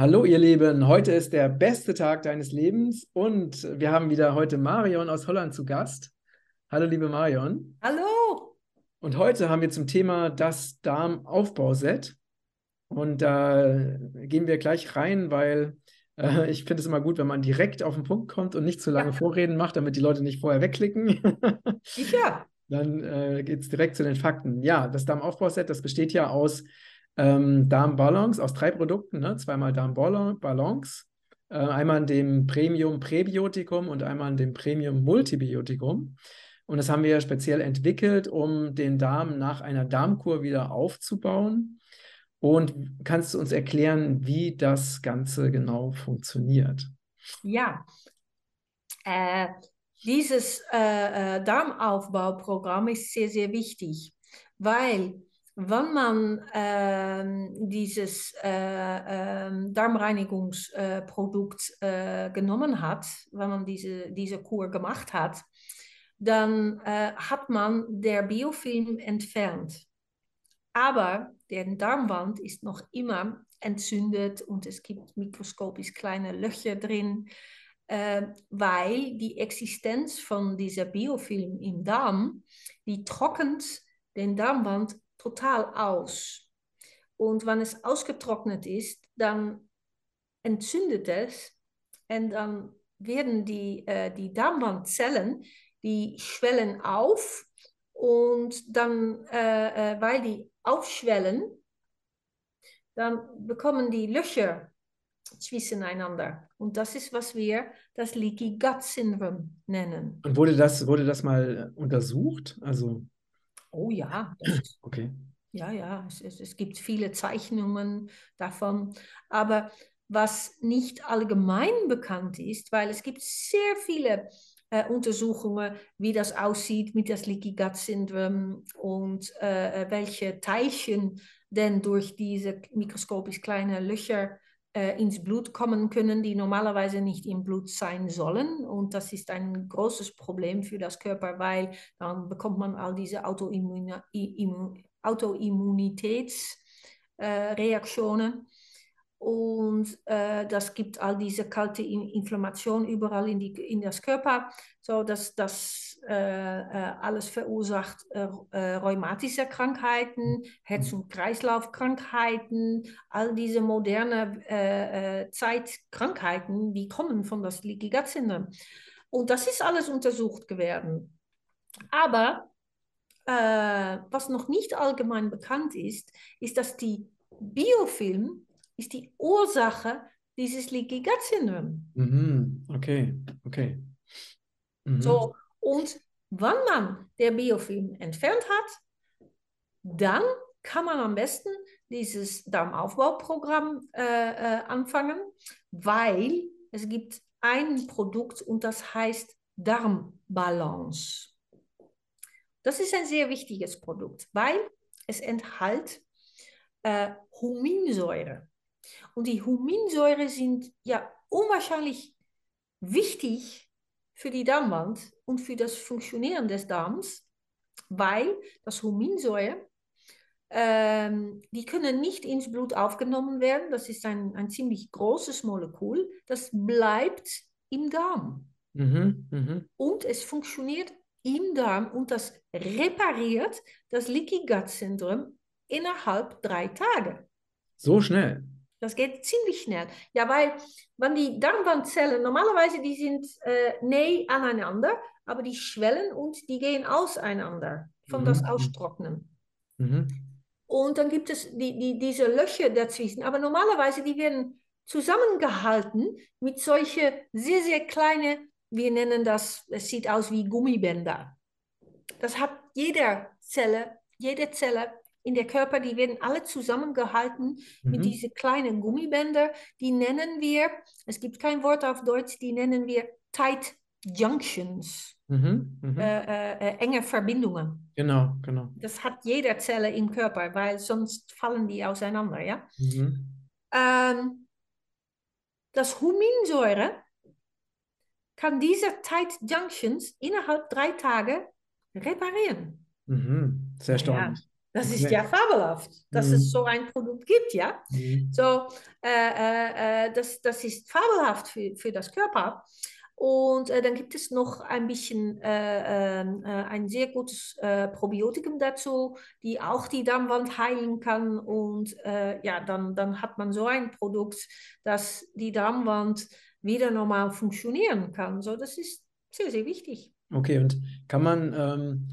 Hallo ihr Lieben, heute ist der beste Tag deines Lebens und wir haben wieder heute Marion aus Holland zu Gast. Hallo liebe Marion. Hallo. Und heute haben wir zum Thema das Darmaufbauset und da gehen wir gleich rein, weil äh, ich finde es immer gut, wenn man direkt auf den Punkt kommt und nicht zu lange ja. Vorreden macht, damit die Leute nicht vorher wegklicken. Sicher. Dann äh, geht es direkt zu den Fakten. Ja, das Darmaufbauset, das besteht ja aus ähm, Darmbalance aus drei Produkten, ne? zweimal Darmbalance, äh, einmal in dem Premium Präbiotikum und einmal in dem Premium Multibiotikum. Und das haben wir speziell entwickelt, um den Darm nach einer Darmkur wieder aufzubauen. Und kannst du uns erklären, wie das Ganze genau funktioniert? Ja, äh, dieses äh, äh Darmaufbauprogramm ist sehr, sehr wichtig, weil wenn man ähm, dieses äh, äh, Darmreinigungsprodukt äh, genommen hat, wenn man diese, diese Kur gemacht hat, dann äh, hat man der Biofilm entfernt. Aber der Darmwand ist noch immer entzündet und es gibt mikroskopisch kleine Löcher drin, äh, weil die Existenz von dieser Biofilm im Darm, die trocknet den Darmwand total aus. Und wenn es ausgetrocknet ist, dann entzündet es und dann werden die, äh, die Darmwandzellen, die schwellen auf und dann, äh, äh, weil die aufschwellen, dann bekommen die Löcher zwischeneinander. Und das ist, was wir das Leaky Gut Syndrome nennen. Und wurde das, wurde das mal untersucht? Also Oh ja. okay. Ja, ja, es, es, es gibt viele Zeichnungen davon. Aber was nicht allgemein bekannt ist, weil es gibt sehr viele äh, Untersuchungen, wie das aussieht mit das Leaky Gut Syndrom und äh, welche Teilchen denn durch diese mikroskopisch kleine Löcher äh, ins Blut kommen können, die normalerweise nicht im Blut sein sollen. Und das ist ein großes Problem für das Körper, weil dann bekommt man all diese Autoimmun Autoimmunitätsreaktionen. Und äh, das gibt all diese kalte Inflammation überall in, die, in das Körper, so dass das alles verursacht äh, äh, rheumatische Krankheiten, Herz- und Kreislaufkrankheiten, all diese moderne äh, Zeitkrankheiten, die kommen von das Leaky Gut Syndrome. Und das ist alles untersucht geworden. Aber was noch nicht allgemein bekannt ist, ist, dass die Biofilm ist die Ursache dieses Leaky Gut Syndrom. Mhm. Okay, okay. Mhm. So, und wenn man der Biofilm entfernt hat, dann kann man am besten dieses Darmaufbauprogramm äh, äh, anfangen, weil es gibt ein Produkt und das heißt Darmbalance. Das ist ein sehr wichtiges Produkt, weil es enthält äh, Huminsäure. Und die Huminsäure sind ja unwahrscheinlich wichtig für die Darmwand und für das Funktionieren des Darms, weil das Huminsäure, ähm, die können nicht ins Blut aufgenommen werden. Das ist ein, ein ziemlich großes Molekül. Das bleibt im Darm. Mhm, mh. Und es funktioniert im Darm und das repariert das Leaky Gut Syndrom innerhalb drei Tage. So schnell. Das geht ziemlich schnell. Ja, weil wenn die Darmwandzellen, normalerweise die sind äh, näher aneinander, aber die schwellen und die gehen auseinander von mhm. das Austrocknen. Mhm. Und dann gibt es die, die, diese Löcher dazwischen. Aber normalerweise, die werden zusammengehalten mit solchen sehr, sehr kleinen, wir nennen das, es sieht aus wie Gummibänder. Das hat jede Zelle, jede Zelle in der Körper, die werden alle zusammengehalten mhm. mit diesen kleinen Gummibänder. Die nennen wir, es gibt kein Wort auf Deutsch, die nennen wir Tight Junctions. Mhm. Mhm. Äh, äh, äh, enge Verbindungen. Genau, genau. Das hat jede Zelle im Körper, weil sonst fallen die auseinander, ja. Mhm. Ähm, das Huminsäure kann diese Tight Junctions innerhalb drei Tage reparieren. Mhm. Sehr erstaunlich. Ja. Das ist ja fabelhaft, dass mhm. es so ein Produkt gibt, ja. Mhm. So, äh, äh, äh, das, das ist fabelhaft für, für das Körper. Und äh, dann gibt es noch ein bisschen äh, ähm, äh, ein sehr gutes Probiotikum dazu, die auch die Darmwand heilen kann. Und ja, dann, dann hat man so ein Produkt, dass die Darmwand wieder normal funktionieren kann. So, das ist sehr, sehr wichtig. Okay, und kann man ähm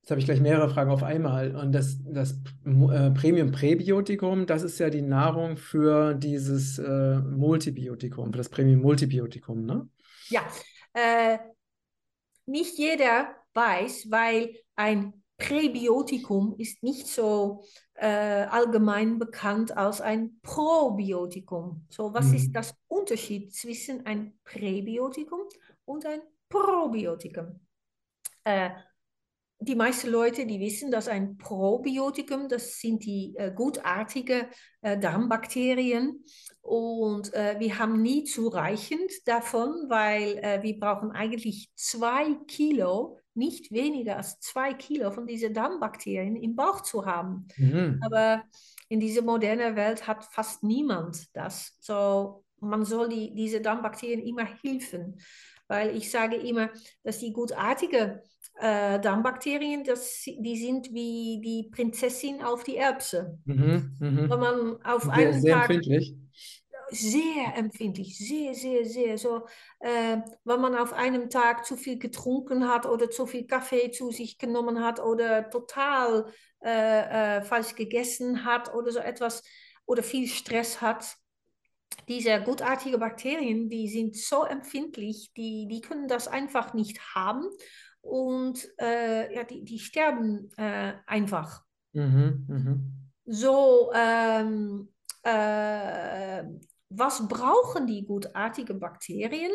Jetzt habe ich gleich mehrere Fragen auf einmal. Und das, das äh, Premium Präbiotikum, das ist ja die Nahrung für dieses äh, Multibiotikum, für das Premium Multibiotikum, ne? Ja, äh, nicht jeder weiß, weil ein Präbiotikum ist nicht so äh, allgemein bekannt als ein Probiotikum. So, was mhm. ist das Unterschied zwischen ein Präbiotikum und ein Probiotikum? Die meisten Leute, die wissen, dass ein Probiotikum, das sind die äh, gutartige äh, Darmbakterien. Und äh, wir haben nie zureichend davon, weil äh, wir brauchen eigentlich zwei Kilo, nicht weniger als zwei Kilo von diesen Darmbakterien im Bauch zu haben. Mhm. Aber in dieser modernen Welt hat fast niemand das. So, man soll die, diese Darmbakterien immer helfen. Weil ich sage immer, dass die gutartige äh, Darmbakterien, das, die sind wie die Prinzessin auf die Erbse. Mhm, mh. Wenn man auf sehr, einen sehr Tag, empfindlich. Sehr empfindlich, sehr, sehr, sehr. So, äh, wenn man auf einem Tag zu viel getrunken hat oder zu viel Kaffee zu sich genommen hat oder total äh, äh, falsch gegessen hat oder so etwas oder viel Stress hat, diese gutartigen Bakterien, die sind so empfindlich, die, die können das einfach nicht haben und äh, ja, die, die sterben äh, einfach. Mhm, mh. So, ähm, äh, was brauchen die gutartigen Bakterien,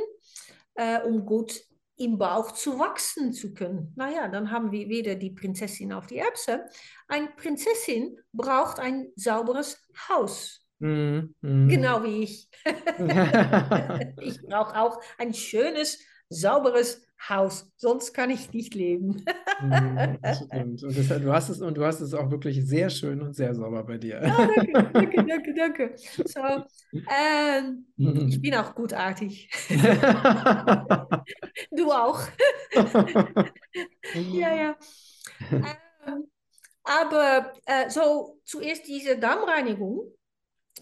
äh, um gut im Bauch zu wachsen zu können? Naja, dann haben wir wieder die Prinzessin auf die Erbse. Eine Prinzessin braucht ein sauberes Haus. Mhm, mh. Genau wie ich. ich brauche auch ein schönes, sauberes Haus, sonst kann ich nicht leben. Mhm, und, das, du hast es, und du hast es auch wirklich sehr schön und sehr sauber bei dir. Ja, danke, danke, danke, danke. So, ähm, ich bin auch gutartig. du auch. ja, ja. Ähm, aber äh, so zuerst diese Darmreinigung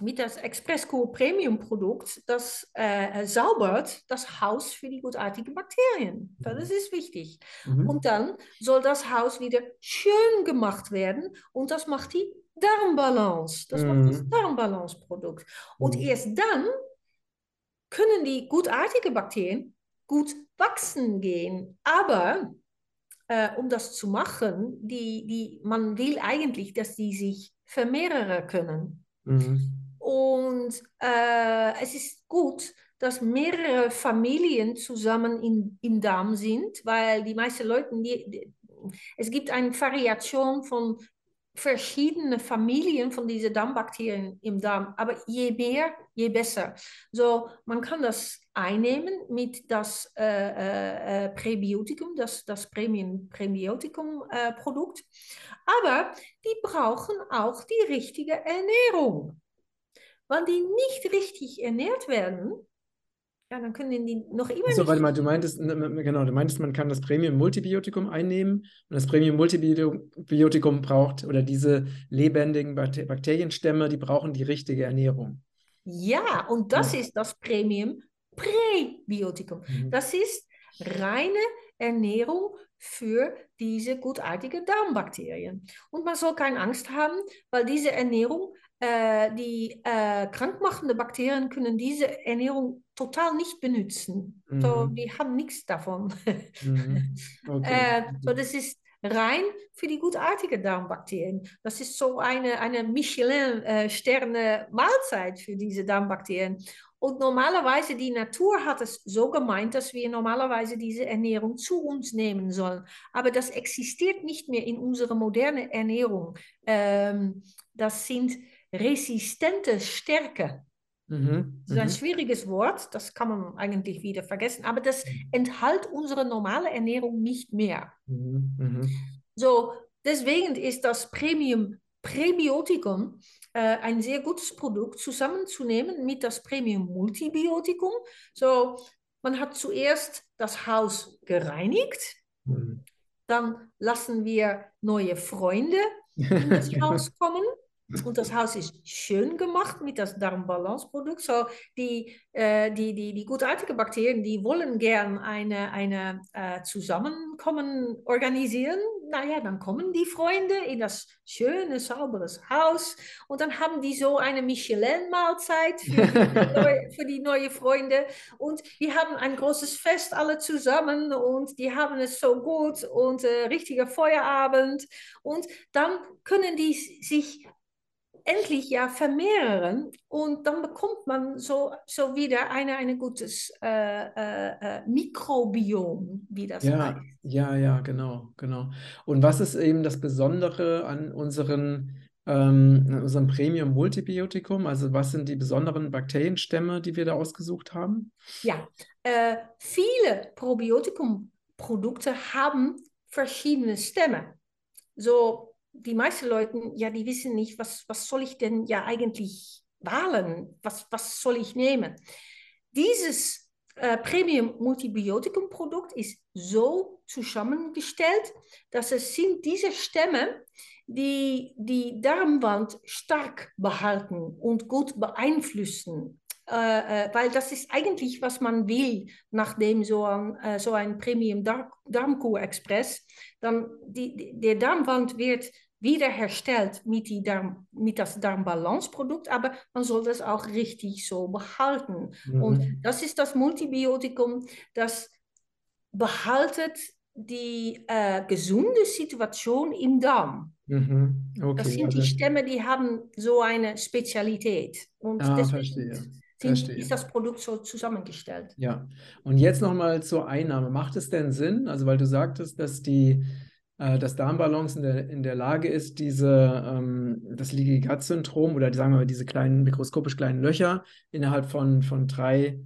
mit das Expressco Premium Produkt, das äh, saubert das Haus für die gutartigen Bakterien. Das ist wichtig. Mhm. Und dann soll das Haus wieder schön gemacht werden und das macht die Darmbalance. Das mhm. macht das Darmbalance-Produkt. Und mhm. erst dann können die gutartigen Bakterien gut wachsen gehen. Aber äh, um das zu machen, die, die, man will eigentlich, dass die sich vermehren können. Mhm. Und äh, es ist gut, dass mehrere Familien zusammen in, im Darm sind, weil die meisten Leute, die, die, es gibt eine Variation von verschiedenen Familien von diesen Darmbakterien im Darm, aber je mehr, je besser. So, man kann das einnehmen mit das äh, äh, äh Präbiotikum, das, das Premium Präbiotikum äh, Produkt, aber die brauchen auch die richtige Ernährung. Wenn die nicht richtig ernährt werden, ja, dann können die noch immer so, warte mal, du meintest, genau, du meintest, man kann das Premium Multibiotikum einnehmen und das Premium Multibiotikum braucht oder diese lebendigen Bakterienstämme, die brauchen die richtige Ernährung. Ja, und das ja. ist das Premium Präbiotikum. Mhm. Das ist reine Ernährung für diese gutartigen Darmbakterien. Und man soll keine Angst haben, weil diese Ernährung äh, die äh, krankmachende Bakterien können diese Ernährung total nicht benutzen. Mhm. So, die haben nichts davon. Mhm. Okay. äh, so, das ist rein für die gutartigen Darmbakterien. Das ist so eine, eine Michelin-Sterne-Mahlzeit für diese Darmbakterien. Und normalerweise, die Natur hat es so gemeint, dass wir normalerweise diese Ernährung zu uns nehmen sollen. Aber das existiert nicht mehr in unserer modernen Ernährung. Ähm, das sind resistente Stärke. Mhm, das ist ein mhm. schwieriges Wort, das kann man eigentlich wieder vergessen, aber das mhm. enthält unsere normale Ernährung nicht mehr. Mhm, mhm, so, deswegen ist das Premium Präbiotikum ein sehr gutes Produkt zusammenzunehmen mit das Premium Multibiotikum. So, man hat zuerst das Haus gereinigt, mhm. dann lassen wir neue Freunde in das Haus kommen. Und das Haus ist schön gemacht mit das Darmbalanceprodukt. So, die, äh, die, die, die gutartige Bakterien, die wollen gern eine, eine äh, Zusammenkommen organisieren. Naja, dann kommen die Freunde in das schöne, sauberes Haus und dann haben die so eine Michelin-Mahlzeit für, für, die neue Freunde. Und wir haben ein großes Fest alle zusammen und die haben es so gut und äh, richtiger Feuerabend. Und dann können die sich endlich ja vermehren und dann bekommt man so, so wieder ein eine gutes äh, äh, äh, Mikrobiom, wie das ja, heißt. Ja, ja, genau, genau. Und was ist eben das Besondere an unseren ähm, unserem Premium Multibiotikum? Also was sind die besonderen Bakterienstämme, die wir da ausgesucht haben? Ja, äh, viele Probiotikum-Produkte haben verschiedene Stämme. So die meisten Leute, ja, die wissen nicht, was, was soll ich denn ja eigentlich wählen? Was, was soll ich nehmen? Dieses äh, Premium Multibiotikum Produkt ist so zusammengestellt, dass es sind diese Stämme, die die Darmwand stark behalten und gut beeinflussen. Äh, äh, weil das ist eigentlich, was man will, nachdem so ein, äh, so ein Premium Darmkur Express, dann die, die, der Darmwand wird wiederherstellt mit, die Darm, mit das Darmbalanceprodukt, aber man soll das auch richtig so behalten. Mhm. Und das ist das Multibiotikum, das behaltet die äh, gesunde Situation im Darm. Mhm. Okay, das sind also... die Stämme, die haben so eine Spezialität. Und ah, verstehe. Sind, ist das Produkt so zusammengestellt. Ja, und jetzt nochmal zur Einnahme. Macht es denn Sinn, also weil du sagtest, dass die äh, dass Darmbalance in der, in der Lage ist, diese, ähm, das Leaky Gut Syndrom oder sagen wir mal diese kleinen, mikroskopisch kleinen Löcher innerhalb von, von drei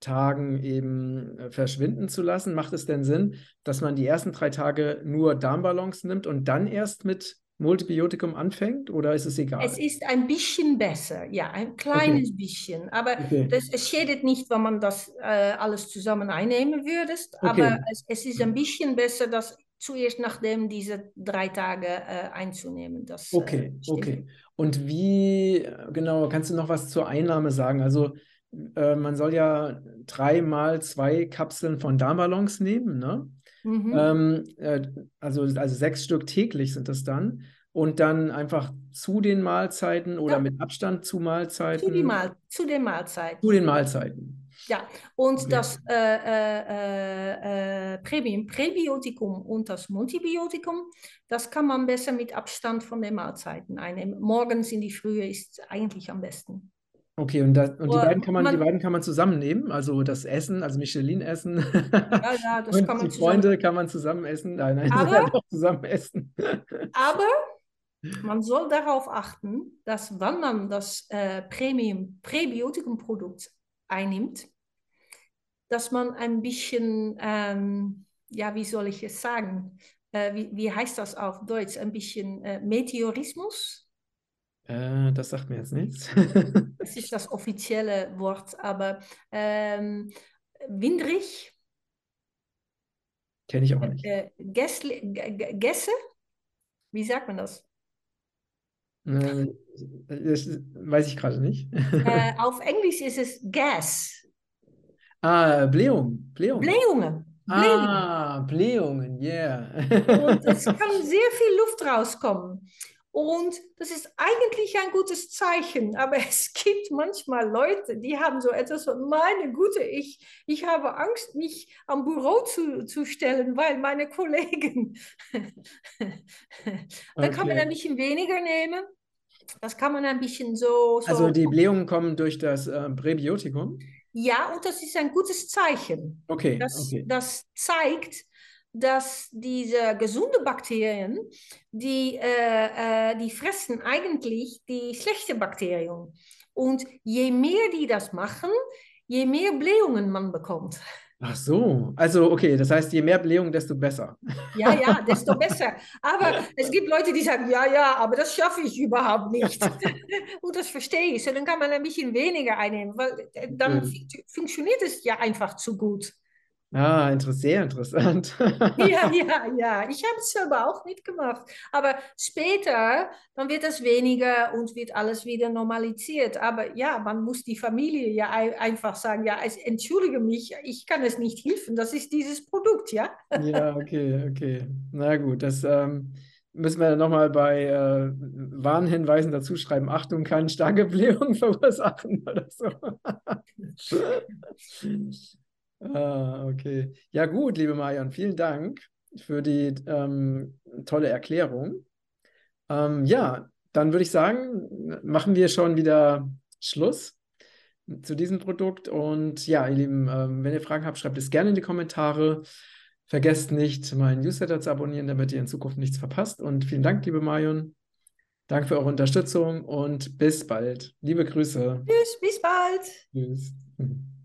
Tagen eben äh, verschwinden zu lassen. Macht es denn Sinn, dass man die ersten drei Tage nur Darmbalance nimmt und dann erst mit Multibiotikum anfängt oder ist es egal? Es ist ein bisschen besser, ja, ein kleines okay. bisschen. Aber okay. das, es schädigt nicht, wenn man das äh, alles zusammen einnehmen würde. Okay. Aber es, es, ist ein bisschen besser, dass zuerst nachdem diese drei Tage äh, einzunehmen. Das, äh, okay, äh, okay. Und wie, genau, kannst du noch was zur Einnahme sagen? Also äh, man soll ja dreimal zwei Kapseln von Darmballons nehmen, ne? Mhm. Ähm, äh, also, also sechs Stück täglich sind das dann. Und dann einfach zu den Mahlzeiten oder ja. mit Abstand zu Mahlzeiten? Zu, Mahl zu den Mahlzeiten. Zu den Mahlzeiten. Ja, und okay. das äh, äh, äh, Präbi Präbiotikum und das Multibiotikum, das kann man besser mit Abstand von den Mahlzeiten einnehmen. Morgens in die Frühe ist eigentlich am besten. Okay, und, das, und die, beiden kann man, man, die beiden kann man zusammennehmen, also das Essen, also Michelin-Essen. Ja, ja, das und kann man Die Freunde kann man zusammen essen. Nein, nein, aber, auch zusammen essen. Aber man soll darauf achten, dass wenn man das äh, Premium Präbiotikum-Produkt einnimmt, dass man ein bisschen, ähm, ja, wie soll ich es sagen? Äh, wie, wie heißt das auf Deutsch? Ein bisschen äh, Meteorismus? Äh, das sagt mir jetzt nichts. das ist das offizielle Wort, aber ähm, windrig. Kenne ich auch nicht. Äh, Gässle, Gässe? Wie sagt man das? Äh, das weiß ich gerade nicht. Äh, auf Englisch ist es Gas. Ah, Blähungen. Blähungen. Blähungen. Ah, Blähungen, yeah. Und es kann sehr viel Luft rauskommen. Und das ist eigentlich ein gutes Zeichen, aber es gibt manchmal Leute, die haben so etwas von, meine Gute, ich, ich habe Angst, mich am Büro zu, zu stellen, weil meine Kollegen. Dann kann man ein bisschen weniger nehmen. Das kann man ein bisschen so. so also die Blähungen kommen durch das äh, Präbiotikum? Ja, und das ist ein gutes Zeichen. Okay. Das, okay. das zeigt, dass diese gesunde Bakterien, die, äh, äh, die fressen eigentlich die schlechten Bakterien. Und je mehr die das machen, je mehr Blähungen man bekommt. Ach so, also okay, das heißt, je mehr Blähung, desto besser. Ja, ja, desto besser. Aber es gibt Leute, die sagen, ja, ja, aber das schaffe ich überhaupt nicht. Und das verstehe ich. So, dann kann man ein bisschen weniger einnehmen, weil äh, dann funktioniert es ja einfach zu gut. Ah, sehr interessant. ja, ja, ja. Ich habe es selber auch nicht gemacht. Aber später, dann wird es weniger und wird alles wieder normalisiert. Aber ja, man muss die Familie ja einfach sagen, ja, entschuldige mich, ich kann es nicht helfen. Das ist dieses Produkt, ja? ja, okay, okay. Na gut, das ähm, müssen wir nochmal bei äh, Warnhinweisen dazu schreiben. Achtung, kann starke Blähung verursachen oder so. Ah, okay. Ja, gut, liebe Marion, vielen Dank für die ähm, tolle Erklärung. Ähm, ja, dann würde ich sagen, machen wir schon wieder Schluss zu diesem Produkt. Und ja, ihr Lieben, ähm, wenn ihr Fragen habt, schreibt es gerne in die Kommentare. Vergesst nicht, meinen Newsletter zu abonnieren, damit ihr in Zukunft nichts verpasst. Und vielen Dank, liebe Marion. Danke für eure Unterstützung und bis bald. Liebe Grüße. Tschüss, bis bald. Tschüss.